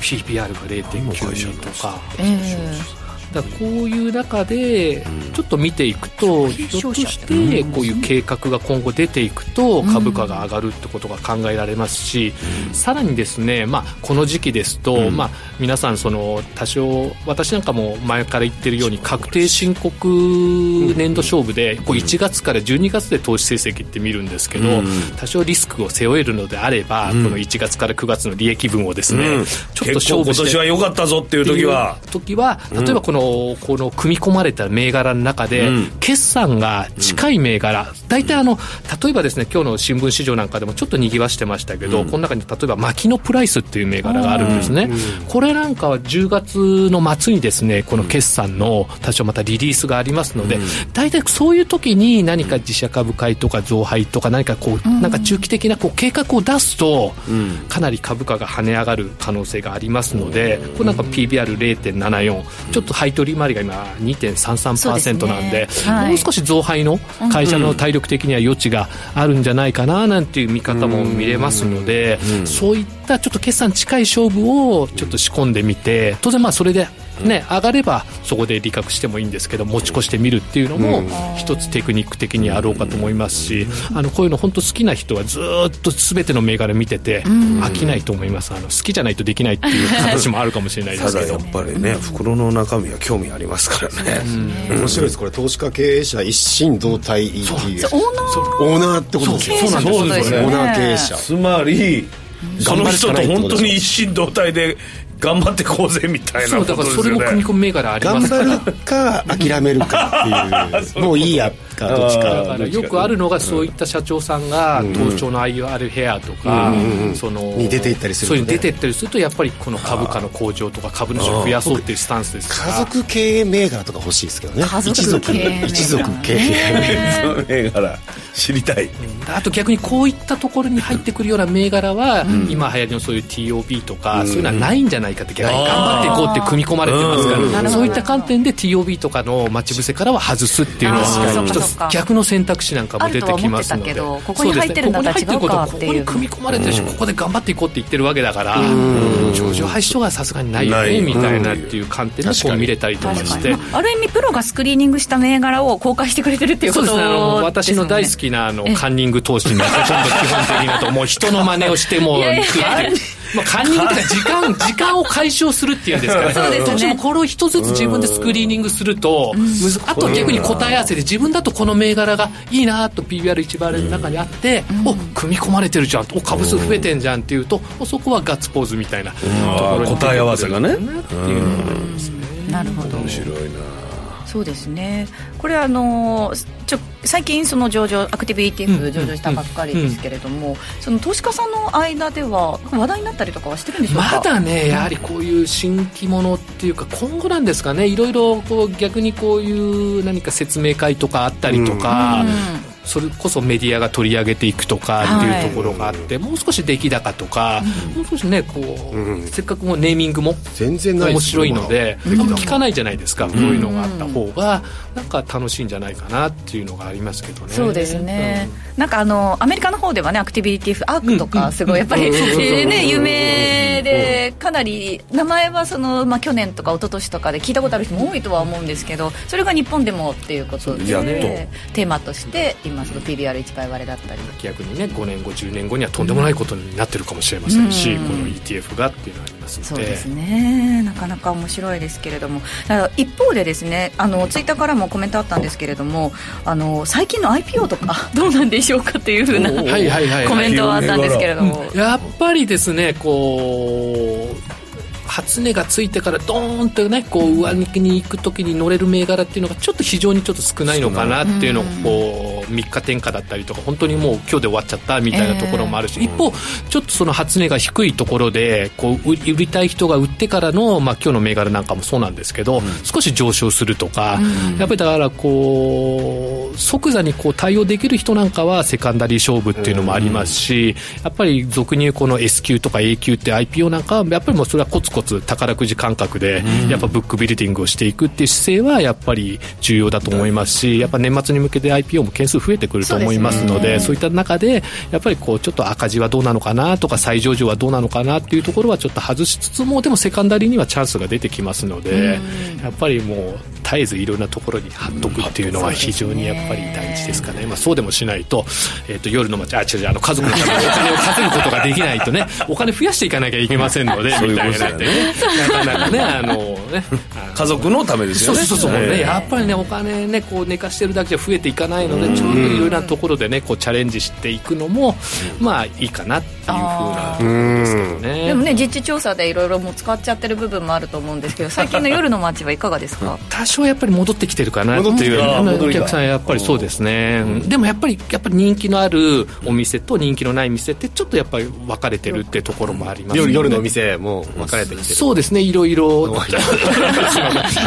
PBR が0.92とか。えだこういう中でちょっと見ていくと、ひょっとしてこういう計画が今後出ていくと株価が上がるってことが考えられますし、さらにですね、まあ、この時期ですと、まあ、皆さんその多少私なんかも前から言ってるように確定申告年度勝負でこう1月から12月で投資成績って見るんですけど、多少リスクを背負えるのであれば、この1月から9月の利益分をですね、うん。ちょっと勝負して年は良かったぞっていう時は。時は例えばこの,、この組み込まれた銘柄の中で、うん。決算が近い銘柄、大体あの例えばですね今日の新聞市場なんかでもちょっとにぎわしてましたけど、この中に例えば牧野プライスっていう銘柄があるんですね、これなんかは10月の末にですねこの決算の多少またリリースがありますので、大体そういう時に何か自社株買いとか増配とか何かこう、なんか中期的なこう計画を出すと、かなり株価が跳ね上がる可能性がありますので、これなんか PBR0.74、ちょっと配当利回りが今2.33%なんで、ねはい。もう少し増配の会社の体力力的には余地があるんじゃないかななんていう見方も見れますので、そういったちょっと決算近い勝負をちょっと仕込んでみて当然まあそれでね、上がればそこで利確してもいいんですけど持ち越してみるっていうのも一つテクニック的にあろうかと思いますしあのこういうの本当好きな人はずっと全ての銘柄見てて飽きないと思います。あの好きじゃないとできないっていう話もあるかもしれないですけど。ただやっぱりね袋の中身は興味ありますからね。面白いです。これ投資家経営者一心同体 ETF そうオー。ナーオーナーってことですよ。そう。なんです。よ。ね。オーナー経営者。つまりその人と本当に一心同体で頑張ってこうぜみたいなそうだからそれも組み込み銘柄ありますから。頑張るか諦めるかっていう。もういいやかどっちかだからよくあるのがそういった社長さんが東証の IR ヘアとかそのに出ていったりするそういう出ていったりするとやっぱりこの株価の向上とか株主を増やそうっていうスタンスですから。家族経営銘柄とか欲しいですけどね。家族経営一族経営銘柄。知りたい。あと逆にこういったところに入ってくるような銘柄は、今流行りのそういう TOB とか、そういうのはないんじゃないかって逆に頑張っていこうって組み込まれてますから、そういった観点で TOB とかの待ち伏せからは外すっていうのは一つ逆の選択肢なんかも出てきますので。ここに入ってるんだったら違うかっていう。そうですねここに組み込まれてるし、ここで頑張っていこうって言ってるわけだから、上場廃止とかはさすがにないよねみたいなっていう観点でこう見れたりとかして。ある意味プロがスクリーニングした銘柄を公開してくれてるっていうことそうですね。あの私の大好ききなあのカンニング投資にはほとんど基本的なともう人の真似をしてもう いやいやまあ、カンニングっていうか時間 時間を解消するっていうんですかね。そうですね。どうしてもこれを一つずつ自分でスクリーニングすると、あと逆に答え合わせで自分だとこの銘柄がいいなと PBR1 バレの中にあって、お組み込まれてるじゃんお株数増えてんじゃんっていうと、おそこはガッツポーズみたいなところに答え合わせがね。っていうのがありますねなるほど。面白いなそうですね。これあのちょ最近その上場アクティブ ETF 上場したばっかりですけれども、その投資家さんの間では話題になったりとかはしてるんでしょうか？まだね、やはりこういう新規ものっていうか、今後なんですかね、いろいろこう逆にこういう何か説明会とかあったりとか、それこそメディアが取り上げていくとかっていうところがあって、もう少し出来高とか、もう少しね、こう、せっかくもうネーミングも全然面白いので、聞かないじゃないですか、こういうのがあった方が、なんか楽しいんじゃないかなっていうのがありますけどね。そうですね、なんかあのアメリカの方ではねアクティビティフアークとかすごいやっぱり、えーね有名でかなり名前はその、まあ、去年とか一昨年とかで聞いたことある人も多いとは思うんですけどそれが日本でもっていうことでやっとテーマとして今その PBR1 倍割れだったり。逆にね5年後10年後にはとんでもないことになってるかもしれませんし、うん。この ETF がっていうのがありますので。そうですね。なかなか面白いですけれども。一方でですねあのツイッターからもコメントあったんですけれどもあの最近の IPO とか どうなんでしょうかっていうふうなコメントはあったんですけれども、やっぱりですねこう初値がついてからドーンとねこう上向きに行く時に乗れる銘柄っていうのがちょっと非常にちょっと少ないのかなっていうのをこう3日転嫁だったりとか本当にもう今日で終わっちゃったみたいなところもあるし、一方ちょっとその初値が低いところでこう売売りたい人が売ってからの、まあ、今日の銘柄なんかもそうなんですけど、少し上昇するとか、やっぱりだからこう即座にこう対応できる人なんかはセカンダリー勝負っていうのもありますし、やっぱり俗に言うこの S q とか A q って IPO なんかはやっぱりもうそれはコツコツ宝くじ感覚でやっぱブックビルディングをしていくっていう姿勢はやっぱり重要だと思いますしやっぱ年末に向けて IPO も件数増えてくると思いますのでそういった中でやっぱりこうちょっと赤字はどうなのかなとか再上場はどうなのかなっていうところはちょっと外しつつもでもセカンダリーにはチャンスが出てきますのでやっぱりもう絶えずいろんなところに貼っとくっていうのは非常にやっぱり大事ですかね、まあ、そうでもしないと,、えー、と夜の街あ違う違うあの家族のためにお金を稼ぐことができないとね お金増やしていかなきゃいけませんのでそういうみたいなね。ね。なかなかねあのね。家族のためですよね。そうそうそうそね、やっぱりねお金ねこう寝かしてるだけじゃ増えていかないのでちょっといろいろなところでねこうチャレンジしていくのも、まあいいかなっていうふうなところですけどね。でもね実地調査でいろいろもう使っちゃってる部分もあると思うんですけど最近の夜の街はいかがですか？多少やっぱり戻ってきてるかな。っていうお客さんやっぱりそうですね、うん。でもやっぱりやっぱり人気のあるお店と人気のない店ってちょっとやっぱり分かれてるってところもあります夜夜のお店もう分かれてきてる。そうですね。いろいろ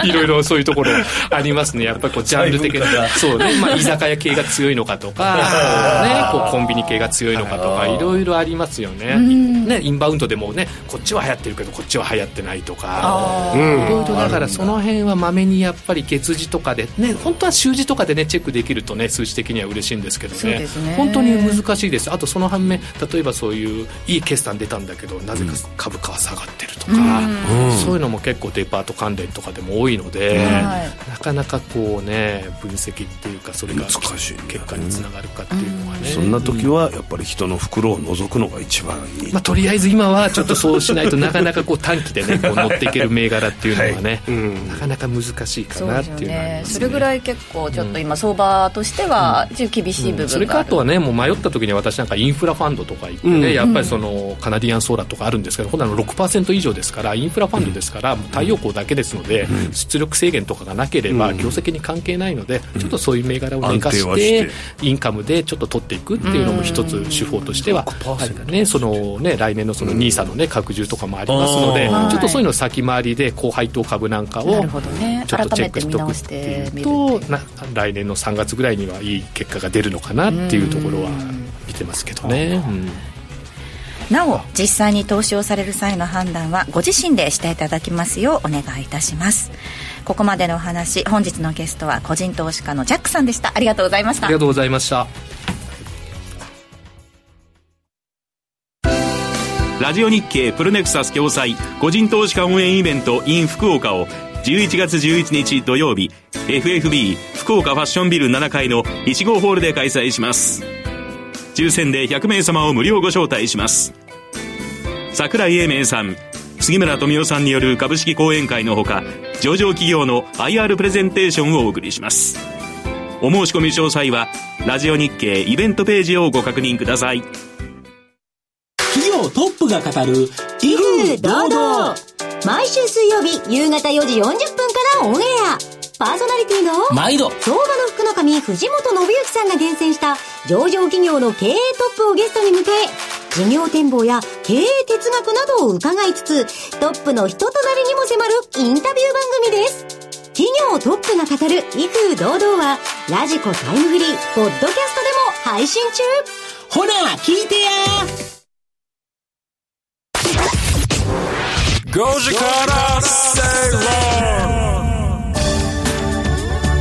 いろいろそういうところありますね。やっぱりこうジャンル的な。そうね、まあ、居酒屋系が強いのかとか、ね、こうコンビニ系が強いのかとかいろいろありますよね。ねインバウンドでもねこっちは流行ってるけどこっちは流行ってないとか。いろいろだからその辺はまめにやっぱり月次とかでね本当は週次とかでねチェックできるとね数字的には嬉しいんですけどね、ね、本当に難しいです。あとその反面例えばそういういい決算出たんだけどなぜか株価は下がってるとか、うん、そういうのも結構デパート関連とかでも多いので、なかなかこうね分析っていうかそれが結果につながるかっていうのそんな時はやっぱり人の袋を覗くのが一番いい、まあ、とりあえず今はちょっとそうしないとなかなかこう短期でね こう乗っていける銘柄っていうのはね、はい、なかなか難しいかなっていうのは、ね、それぐらい結構ちょっと今相場としては厳しい部分が、うん、それかあとはねもう迷った時に私なんかインフラファンドとか行ってね、やっぱりそのカナディアンソーラーとかあるんですけど今度は6%以上ですからインフラファンドですから、太陽光だけですので、出力制限とかがなければ業績に関係ないので、ちょっとそういう銘柄を生かしてインカムでちょっと取っていくっていうのも一つ手法としてはあるね。そのね来年のその NISA のね拡充とかもありますので、ちょっとそういうの先回りで高配当株なんかをちょっとチェックしておくっていうとな来年の3月ぐらいにはいい結果が出るのかなっていうところは見てますけどね。うん。なお実際に投資をされる際の判断はご自身でしていただきますようお願いいたします。ここまでのお話本日のゲストは個人投資家のジャックさんでした。ありがとうございました。ありがとうございましたラジオ日経プロネクサス共催個人投資家応援イベント in 福岡を11月11日土曜日 FFB 福岡ファッションビル7階の1号ホールで開催します。抽選で100名様を無料ご招待します。桜井英明さん杉村富夫さんによる株式講演会のほか上場企業の IR プレゼンテーションをお送りします。お申し込み詳細はラジオ日経イベントページをご確認ください。プが語る威風堂々。毎週水曜日夕方4時40分からオンエア。パーソナリティの毎度。相場の福の神藤本信之さんが厳選した上場企業の経営トップをゲストに迎え事業展望や経営哲学などを伺いつつトップの人となりにも迫るインタビュー番組です。企業トップが語る威風堂々はラジコタイムフリーポッドキャストでも配信中。ほら聞いてや5時から正論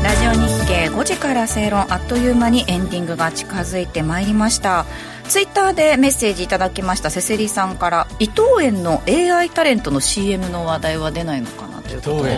ラジオ日経5時から正論あっという間にエンディングが近づいてまいりました。ツイッターでメッセージいただきました。せせりさんから伊藤園の AI タレントの CM の話題は出ないのかなということで。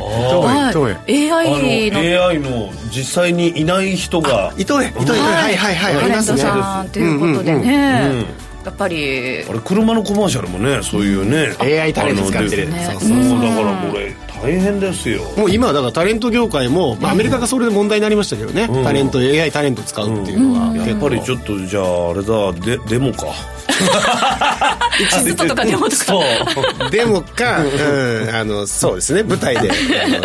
伊藤園。AI の。AI の実際にいない人が伊藤園。伊藤園。はい。はいはいタレントさんということでね、やっぱり。あれ車のコマーシャルもねそういうね AI タレント使ってる、ね、そう。そうだからこれ大変ですよ。もう今はだからタレント業界も、まあ、アメリカがそれで問題になりましたけどね、うん、タレント AI タレント使うっていうのは、うん、やっぱりちょっとじゃああれだデデモか 地図とかデモとか。デモか、うん、あのそうですね。舞台で。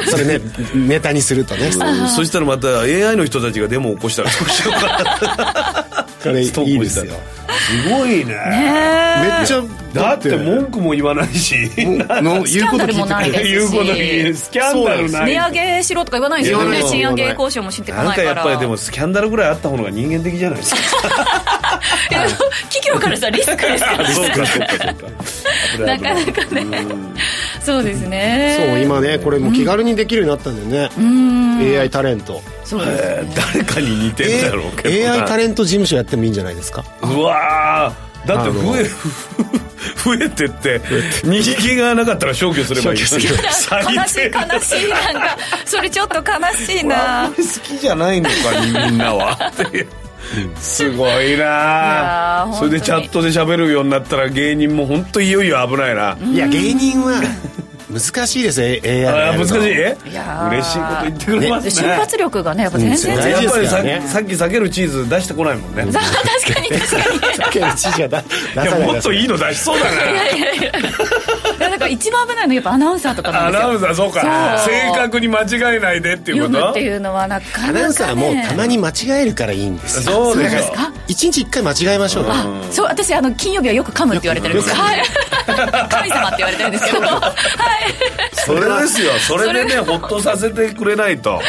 それねネタにするとね、うん、そしたらまた AI の人たちがデモを起こしたらどうしようかな。これいいですよ。すごいね。めっちゃだって文句も言わないし。言うこと聞いて言うこと聞スキャンダル。ない値上げしろとか言わないですよね。賃上げ交渉もしてこないから。なんかやっぱりでもスキャンダルぐらいあった方が人間的じゃないですか 企業からしたらリスクですからそうかそうかそうか。なかなかね。そうですね。そう今ねこれも気軽にできるようになったんだよね AI タレント。そうです。ね誰かに似てるだろうけど AI タレント事務所やってもいいんじゃないですか？うわだって増え 増えてって人気がなかったら消去すればいい。悲しい悲しいなんか。それちょっと悲しいな。好きじゃないのかみんなはすごいな。それでチャットで喋るようになったら芸人も本当いよいよ危ないな、いや芸人は難しいですね AI 難しい？いや嬉しいこと言ってくれますね。瞬発力がねやっぱ全然違う、やっぱりささっき避けるチーズ出してこないもんね。確かに確かに。避けるチーズが出いやもっといいの出しそうだねいやいやいや。なんか一番危ないのやっぱアナウンサーとかなんですよ。アナウンサーそうか。正確に間違えないでっていうこと？読むっていうのはなかなか、ね、アナウンサーもたまに間違えるからいいんですそうですか？一日一回間違えましょう。そう私あの金曜日はよく噛むって言われてるんですよ。はい。神様って言われてるんですけど。はいそれですよ。それでねほっとさせてくれないと。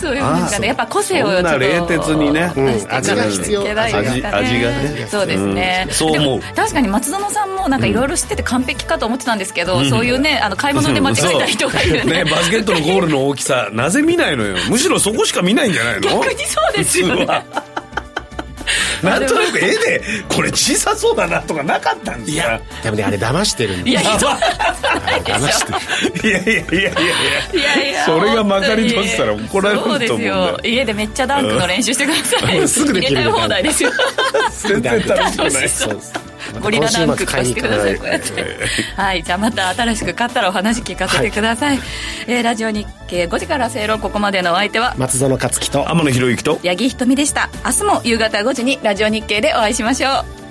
そういうなんかねやっぱ個性をちょっとそんな冷徹にね。出していかないといけないですかね。味味がね。そうですね、うん。そう思う。確かに松園さんもなんかいろいろ知ってて完璧かと思ってたんですけど、そういうねあの買い物で間違えた人がいるねバスケットのゴールの大きさなぜ見ないのよ。むしろそこしか見ないんじゃないの？逆にそうですよね なんとなく絵でこれ小さそうだなとかなかったんですか？でもねあれ騙してるんで。いやしてるいやいやいやいやいやいやいや。それがまかり通ってたら怒られると思うんだよ。そうですよ。家でめっちゃダンクの練習してください、うん。すぐできる入れたい放題ですよ。全然楽しくない。そうゴリラダンク化してくださいこうやって。はいじゃあまた新しく買ったらお話聞かせてください、えーラジオ日経5時から正論ここまでのお相手は？松園克樹と。天野博之と。八木ひとみでした。明日も夕方5時にラジオ日経でお会いしましょう